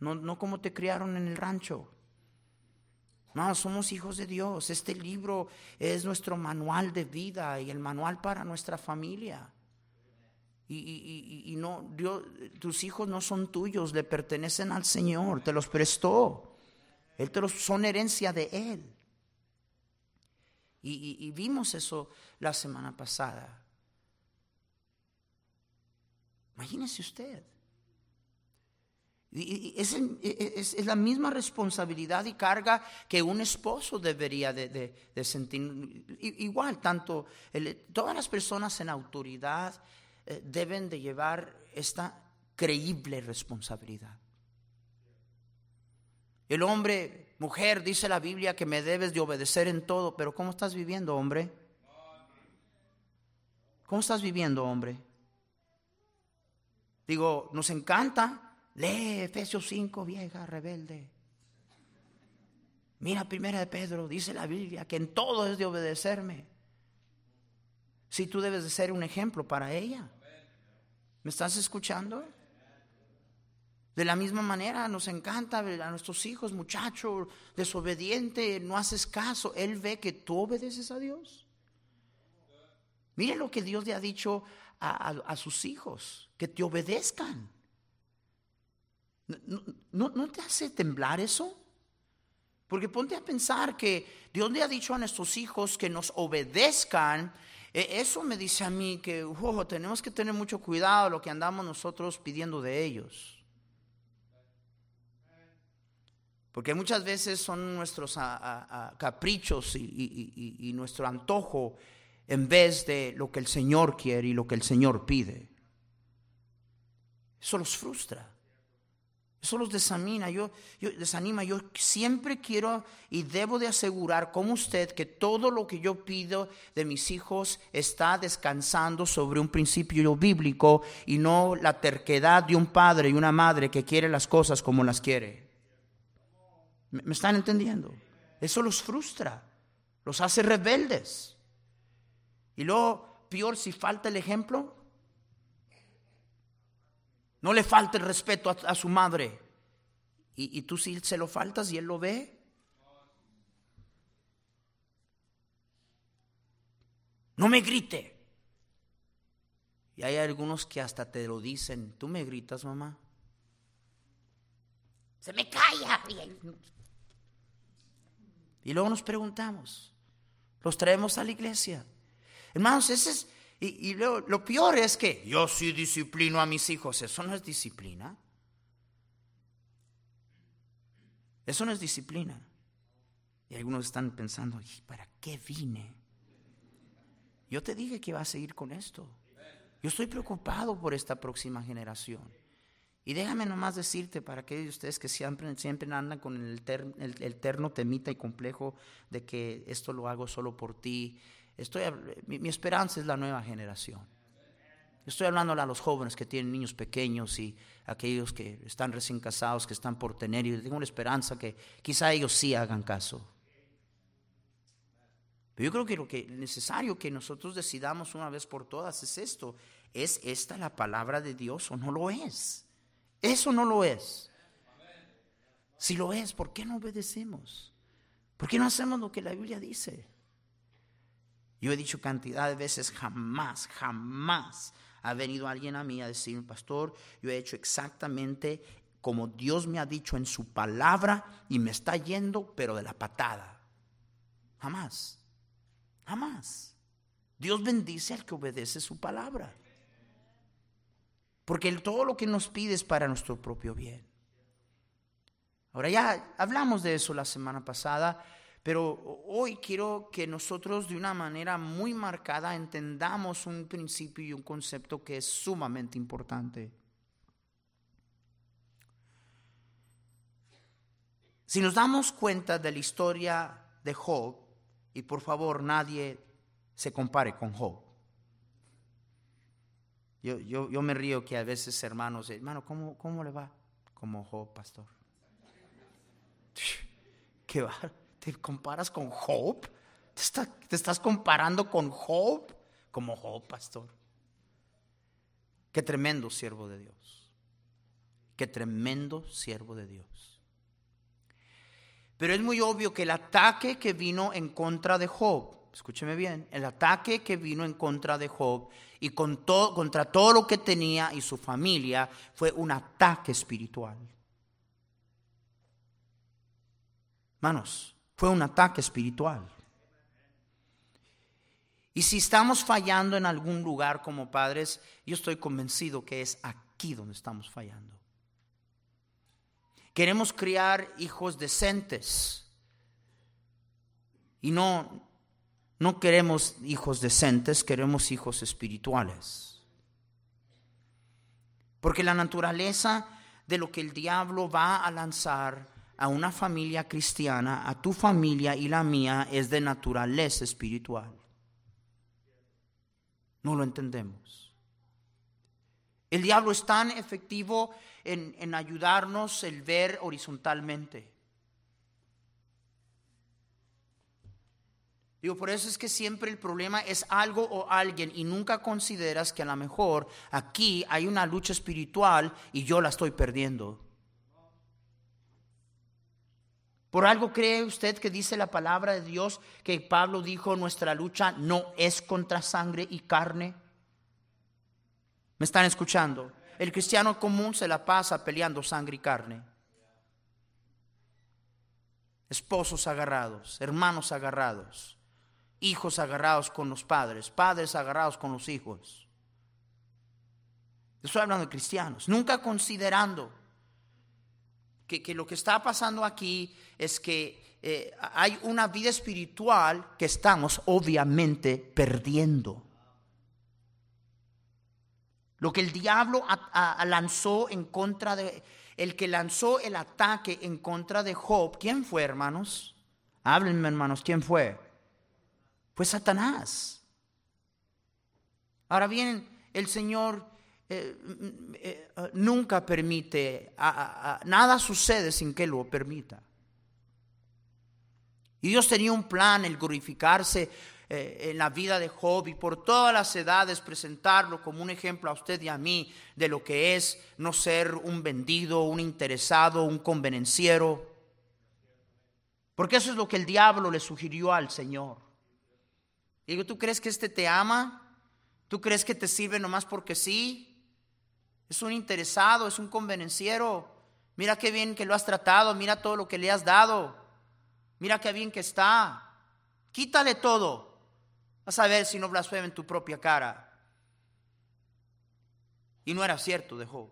no, no como te criaron en el rancho. No, somos hijos de Dios. Este libro es nuestro manual de vida y el manual para nuestra familia. Y, no, Dios, tus hijos no son tuyos, le pertenecen al Señor, te los prestó. Él te los son herencia de Él. Y, vimos eso la semana pasada. Imagínese usted. Es, es, la misma responsabilidad y carga que un esposo debería de, sentir. Igual, tanto todas las personas en autoridad eh, deben de llevar esta creíble responsabilidad. El hombre, mujer, dice la Biblia que me debes de obedecer en todo, pero ¿cómo estás viviendo, hombre? ¿Cómo estás viviendo, hombre? Digo, nos encanta. Lee Efesios 5, vieja, rebelde. Mira primera de Pedro, dice la Biblia que en todo es de obedecerme. Si tú debes de ser un ejemplo para ella. ¿Me estás escuchando? De la misma manera nos encanta a nuestros hijos, muchacho desobediente, no haces caso. Él ve que tú obedeces a Dios. Mire lo que Dios le ha dicho a, sus hijos, que te obedezcan. ¿No, ¿No, te hace temblar eso? Porque ponte a pensar que Dios le ha dicho a nuestros hijos que nos obedezcan. E, eso me dice a mí que tenemos que tener mucho cuidado lo que andamos nosotros pidiendo de ellos. Porque muchas veces son nuestros caprichos y nuestro antojo en vez de lo que el Señor quiere y lo que el Señor pide. Eso los frustra. Eso los desanima. Yo, desanima. Yo siempre quiero y debo de asegurar como usted que todo lo que yo pido de mis hijos está descansando sobre un principio bíblico y no la terquedad de un padre y una madre que quiere las cosas como las quiere. ¿Me están entendiendo? Eso los frustra, los hace rebeldes. Y luego, peor si falta el ejemplo, no le falta el respeto a, su madre. Y, tú si se lo faltas y él lo ve. No me grite. Y hay algunos que hasta te lo dicen. Tú me gritas, mamá. Se me calla. Y luego nos preguntamos. Los traemos a la iglesia. Hermanos, ese es, y, lo, peor es que yo sí disciplino a mis hijos. Eso no es disciplina. Eso no es disciplina. Y algunos están pensando, ¿para qué vine? Yo te dije que iba a seguir con esto. Yo estoy preocupado por esta próxima generación. Y déjame nomás decirte para aquellos de ustedes que siempre, siempre andan con el, el, el, terno temita y complejo de que esto lo hago solo por ti Estoy, mi, esperanza es la nueva generación. Estoy hablando a los jóvenes que tienen niños pequeños y aquellos que están recién casados, que están por tener, y tengo la esperanza que quizá ellos sí hagan caso. Pero yo creo que lo que es necesario que nosotros decidamos una vez por todas es esto. ¿Es esta la palabra de Dios o no lo es? Eso no lo es. Si lo es, ¿por qué no obedecemos? ¿Por qué no hacemos lo que la Biblia dice? Yo he dicho cantidad de veces, jamás, jamás ha venido alguien a mí a decirme, pastor, yo he hecho exactamente como Dios me ha dicho en su palabra y me está yendo, pero de la patada. Jamás, jamás. Dios bendice al que obedece su palabra. Porque todo lo que nos pide es para nuestro propio bien. Ahora ya hablamos de eso la semana pasada pero hoy quiero que nosotros de una manera muy marcada entendamos un principio y un concepto que es sumamente importante. Si nos damos cuenta de la historia de Job, y por favor nadie se compare con Job. Yo, yo, me río que a veces hermanos, hermano, ¿cómo, cómo le va? Como Job, pastor. ¿Qué va? ¿Te comparas con Job? ¿Te, estás comparando con Job? Como Job, pastor. Qué tremendo siervo de Dios. Qué tremendo siervo de Dios. Pero es muy obvio que el ataque que vino en contra de Job, escúcheme bien, el ataque que vino en contra de Job y con contra todo lo que tenía y su familia fue un ataque espiritual. Manos, fue un ataque espiritual. Y si estamos fallando en algún lugar como padres, yo estoy convencido que es aquí donde estamos fallando. Queremos criar hijos decentes y no no queremos hijos decentes, queremos hijos espirituales. Porque la naturaleza de lo que el diablo va a lanzar a una familia cristiana, a tu familia y la mía, es de naturaleza espiritual. No lo entendemos. El diablo es tan efectivo en, en ayudarnos el ver horizontalmente. Digo, por eso es que siempre el problema es algo o alguien y nunca consideras que a lo mejor aquí hay una lucha espiritual y yo la estoy perdiendo. ¿Por algo cree usted que dice la palabra de Dios que Pablo dijo nuestra lucha no es contra sangre y carne? ¿Me están escuchando? El cristiano común se la pasa peleando sangre y carne. Esposos agarrados, hermanos agarrados hijos agarrados con los padres, padres agarrados con los hijos. Estoy hablando de cristianos, nunca considerando que, lo que está pasando aquí es que eh, hay una vida espiritual que estamos obviamente perdiendo. Lo que el diablo lanzó en contra de, el que lanzó el ataque en contra de Job, ¿quién fue, hermanos? Háblenme, hermanos, ¿quién fue? fue Satanás. Ahora bien, el Señor eh, eh, eh, nunca permite, nada sucede sin que lo permita. Y Dios tenía un plan, el glorificarse en la vida de Job y por todas las edades presentarlo como un ejemplo a usted y a mí de lo que es no ser un vendido, un interesado, un convenenciero. Porque eso es lo que el diablo le sugirió al Señor. Digo, ¿tú crees que este te ama? ¿Tú crees que te sirve nomás porque sí? Es un interesado, es un convenenciero. Mira qué bien que lo has tratado, mira todo lo que le has dado. Mira qué bien que está. Quítale todo. Vas a ver si no blasfema en tu propia cara. Y no era cierto de Job.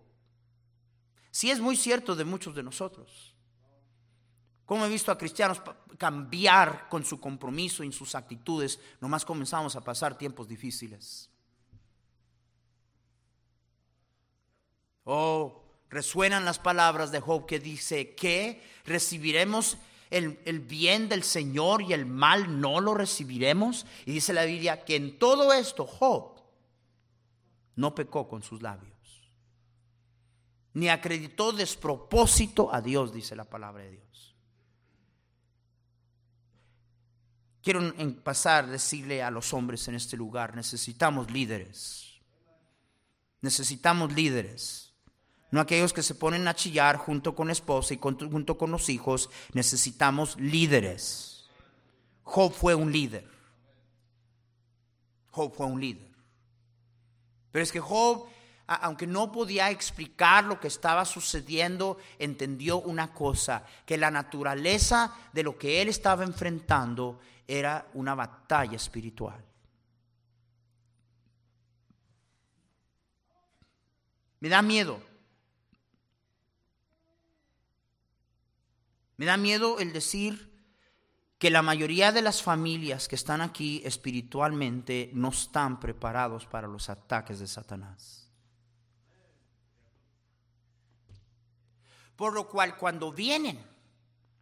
Sí es muy cierto de muchos de nosotros. Como he visto a cristianos cambiar con su compromiso y sus actitudes, nomás comenzamos a pasar tiempos difíciles. Oh, resuenan las palabras de Job que dice que recibiremos el, el, bien del Señor y el mal no lo recibiremos. Y dice la Biblia que en todo esto Job no pecó con sus labios, ni acreditó despropósito a Dios, dice la palabra de Dios. Quiero pasar a decirle a los hombres en este lugar, necesitamos líderes. Necesitamos líderes. No aquellos que se ponen a chillar junto con esposa y junto con los hijos. Necesitamos líderes. Job fue un líder. Job fue un líder. Pero es que Job, aunque no podía explicar lo que estaba sucediendo, entendió una cosa, que la naturaleza de lo que él estaba enfrentando era una batalla espiritual. Me da miedo. Me da miedo el decir que la mayoría de las familias que están aquí espiritualmente no están preparados para los ataques de Satanás. Por lo cual cuando vienen,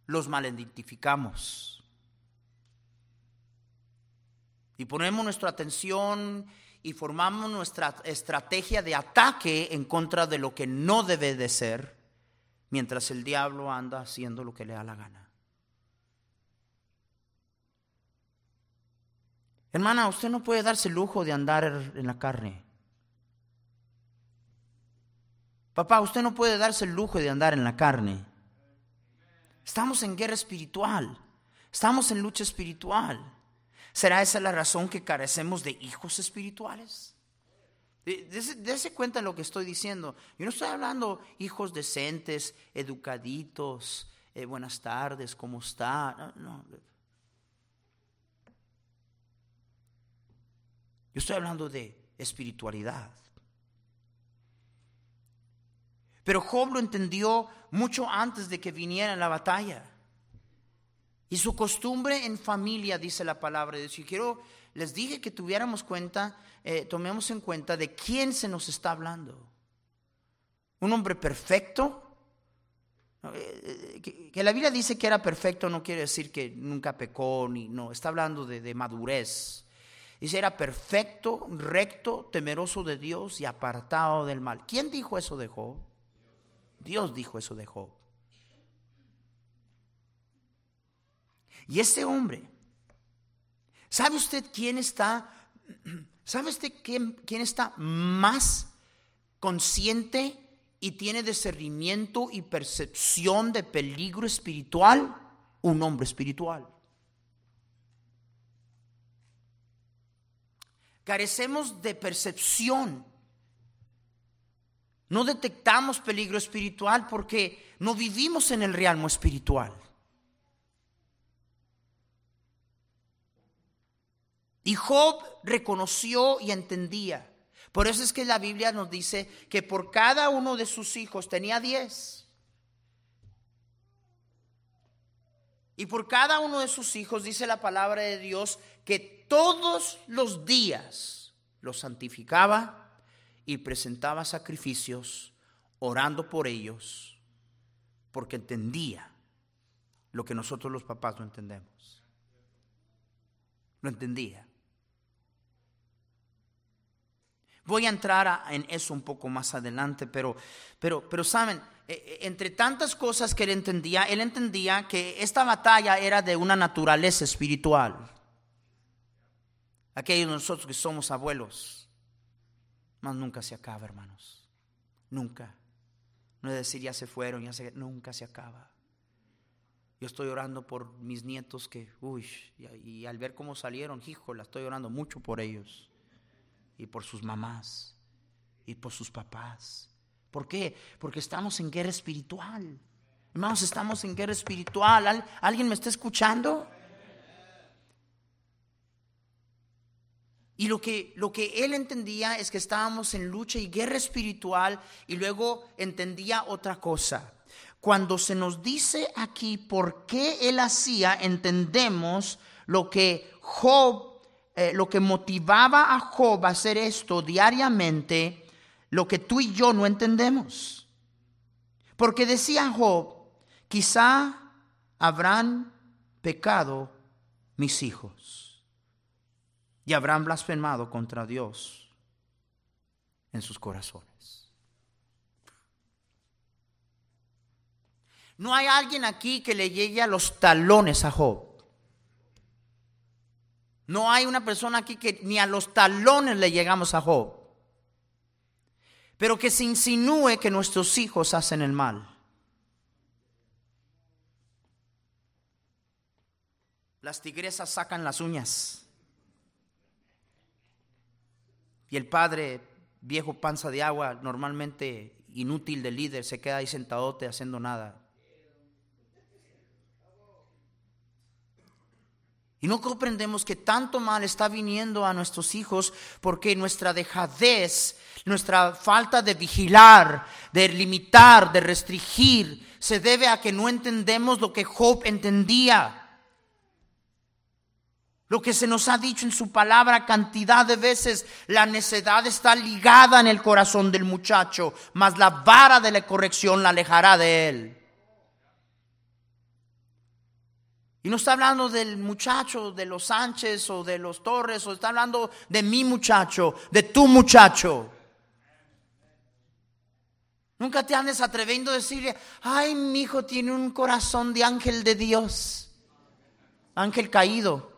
los malidentificamos y ponemos nuestra atención y formamos nuestra estrategia de ataque en contra de lo que no debe de ser, mientras el diablo anda haciendo lo que le da la gana. Hermana, usted no puede darse el lujo de andar en la carne. Papá, usted no puede darse el lujo de andar en la carne. Estamos en guerra espiritual. Estamos en lucha espiritual. ¿Será esa la razón que carecemos de hijos espirituales? Dese cuenta lo que estoy diciendo. Yo no estoy hablando hijos decentes, educaditos, eh, buenas tardes, ¿cómo está? no. Yo estoy hablando de espiritualidad. Pero Job lo entendió mucho antes de que viniera la batalla. Y su costumbre en familia, dice la palabra de Dios. Y quiero, les dije que tuviéramos cuenta, eh, tomemos en cuenta de quién se nos está hablando. Un hombre perfecto. Eh, que, la Biblia dice que era perfecto no quiere decir que nunca pecó, ni no, está hablando de, de madurez. Dice, era perfecto, recto, temeroso de Dios y apartado del mal. ¿Quién dijo eso de Job? Dios dijo eso de Job. Y ese hombre, ¿sabe usted quién está, sabe usted quién, quién está más consciente y tiene discernimiento y percepción de peligro espiritual? Un hombre espiritual. Carecemos de percepción. No detectamos peligro espiritual porque no vivimos en el realmo espiritual. Y Job reconoció y entendía. Por eso es que la Biblia nos dice que por cada uno de sus hijos tenía diez. Y por cada uno de sus hijos dice la palabra de Dios que todos los días los santificaba y presentaba sacrificios orando por ellos porque entendía lo que nosotros los papás no entendemos. Lo entendía. Voy a entrar en eso un poco más adelante, pero, pero, pero saben, e, e, entre tantas cosas que él entendía, él entendía que esta batalla era de una naturaleza espiritual. Aquellos nosotros que somos abuelos, más nunca se acaba, hermanos. Nunca. No es decir, ya se fueron, ya se, nunca se acaba. Yo estoy orando por mis nietos que, uy, y, al ver cómo salieron, hijo, la estoy orando mucho por ellos. Y por sus mamás. Y por sus papás. ¿Por qué? Porque estamos en guerra espiritual. Hermanos, estamos en guerra espiritual. ¿Alguien me está escuchando? Y lo que, lo que él entendía es que estábamos en lucha y guerra espiritual y luego entendía otra cosa. Cuando se nos dice aquí por qué él hacía, entendemos lo que Job, eh, lo que motivaba a Job a hacer esto diariamente, lo que tú y yo no entendemos. Porque decía Job, quizá habrán pecado mis hijos y habrán blasfemado contra Dios en sus corazones. No hay alguien aquí que le llegue a los talones a Job. No hay una persona aquí que ni a los talones le llegamos a Job. Pero que se insinúe que nuestros hijos hacen el mal. Las tigresas sacan las uñas. Y el padre, viejo panza de agua, normalmente inútil de líder, se queda ahí sentadote haciendo nada. Y no comprendemos que tanto mal está viniendo a nuestros hijos porque nuestra dejadez, nuestra falta de vigilar, de limitar, de restringir, se debe a que no entendemos lo que Job entendía. Lo que se nos ha dicho en su palabra cantidad de veces, la necedad está ligada en el corazón del muchacho, mas la vara de la corrección la alejará de él. Y no está hablando del muchacho de los Sánchez o de los Torres, o está hablando de mi muchacho, de tu muchacho. Nunca te andes atreviendo a decirle, ay, mi hijo tiene un corazón de ángel de Dios, ángel caído.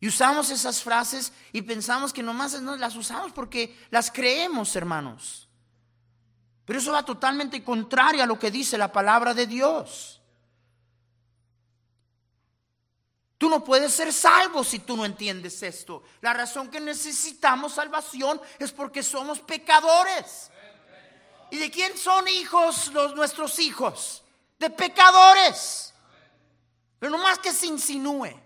Y usamos esas frases y pensamos que nomás no las usamos porque las creemos, hermanos. Pero eso va totalmente contrario a lo que dice la palabra de Dios. Tú no puedes ser salvo si tú no entiendes esto. La razón que necesitamos salvación es porque somos pecadores. ¿Y de quién son hijos los nuestros hijos? De pecadores. Pero no más que se insinúe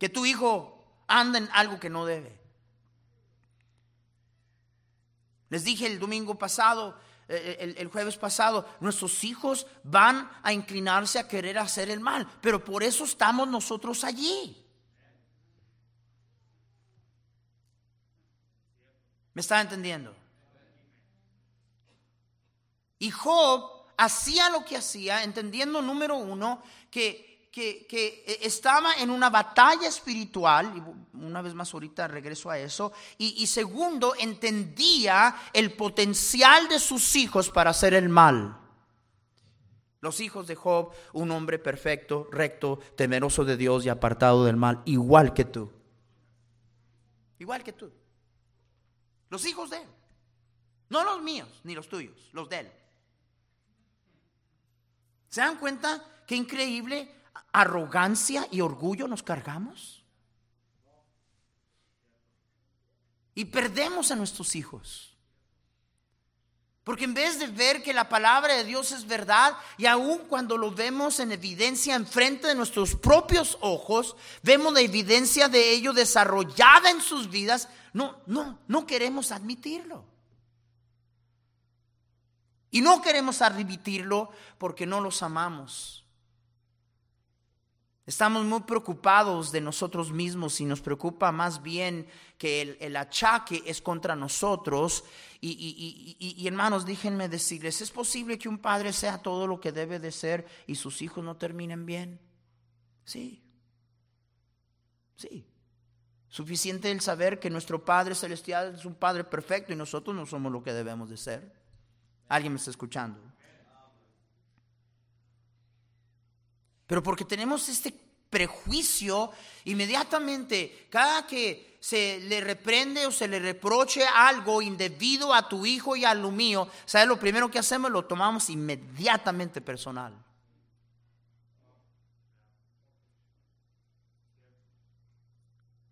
que tu hijo anda en algo que no debe. Les dije el domingo pasado, eh, el, el, jueves pasado, nuestros hijos van a inclinarse a querer hacer el mal, pero por eso estamos nosotros allí. ¿Me está entendiendo? Y Job hacía lo que hacía, entendiendo número uno, que, que, estaba en una batalla espiritual, y una vez más ahorita regreso a eso, y, y segundo, entendía el potencial de sus hijos para hacer el mal. Los hijos de Job, un hombre perfecto, recto, temeroso de Dios y apartado del mal, igual que tú. Igual que tú. Los hijos de él. No los míos, ni los tuyos, los de él. ¿Se dan cuenta qué increíble arrogancia y orgullo nos cargamos? Y perdemos a nuestros hijos. Porque en vez de ver que la palabra de Dios es verdad, y aun cuando lo vemos en evidencia enfrente de nuestros propios ojos, vemos la evidencia de ello desarrollada en sus vidas, no, no, no queremos admitirlo. Y no queremos admitirlo porque no los amamos. Estamos muy preocupados de nosotros mismos y nos preocupa más bien que el, achaque es contra nosotros. Y, y, hermanos, déjenme decirles, ¿es posible que un padre sea todo lo que debe de ser y sus hijos no terminen bien? Sí. Sí. Suficiente el saber que nuestro Padre Celestial es un Padre perfecto y nosotros no somos lo que debemos de ser. ¿Alguien me está escuchando? Pero porque tenemos este prejuicio, inmediatamente, cada que se le reprende o se le reproche algo indebido a tu hijo y a lo mío, ¿sabes? Lo primero que hacemos lo tomamos inmediatamente personal.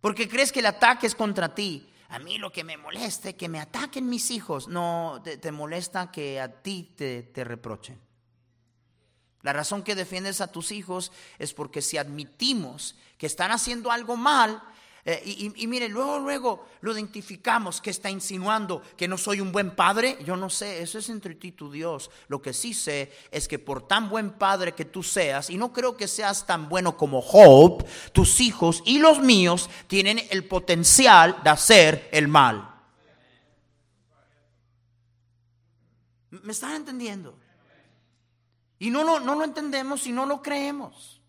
Porque crees que el ataque es contra ti. A mí lo que me molesta es que me ataquen mis hijos. No, te, molesta que a ti te, te reprochen. La razón que defiendes a tus hijos es porque si admitimos que están haciendo algo mal, eh, y, mire, luego, luego lo identificamos que está insinuando que no soy un buen padre. Yo no sé, eso es entre ti y tu Dios. Lo que sí sé es que por tan buen padre que tú seas, y no creo que seas tan bueno como Job, tus hijos y los míos tienen el potencial de hacer el mal. ¿Me están entendiendo? Y no, no, no lo entendemos y no lo creemos.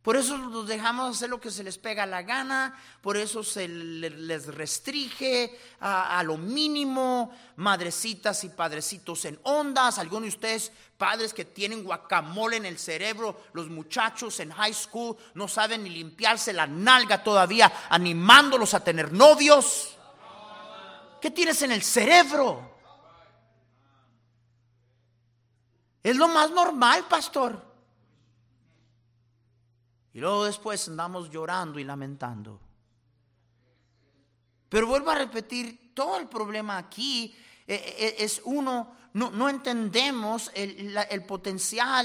Por eso los dejamos hacer lo que se les pega la gana, por eso se les restringe a, lo mínimo, madrecitas y padrecitos en ondas, algunos de ustedes padres que tienen guacamole en el cerebro, los muchachos en high school no saben ni limpiarse la nalga todavía, animándolos a tener novios. ¿Qué tienes en el cerebro? Es lo más normal, pastor. Y luego después andamos llorando y lamentando. Pero vuelvo a repetir, todo el problema aquí eh, eh, es uno, no, entendemos el potencial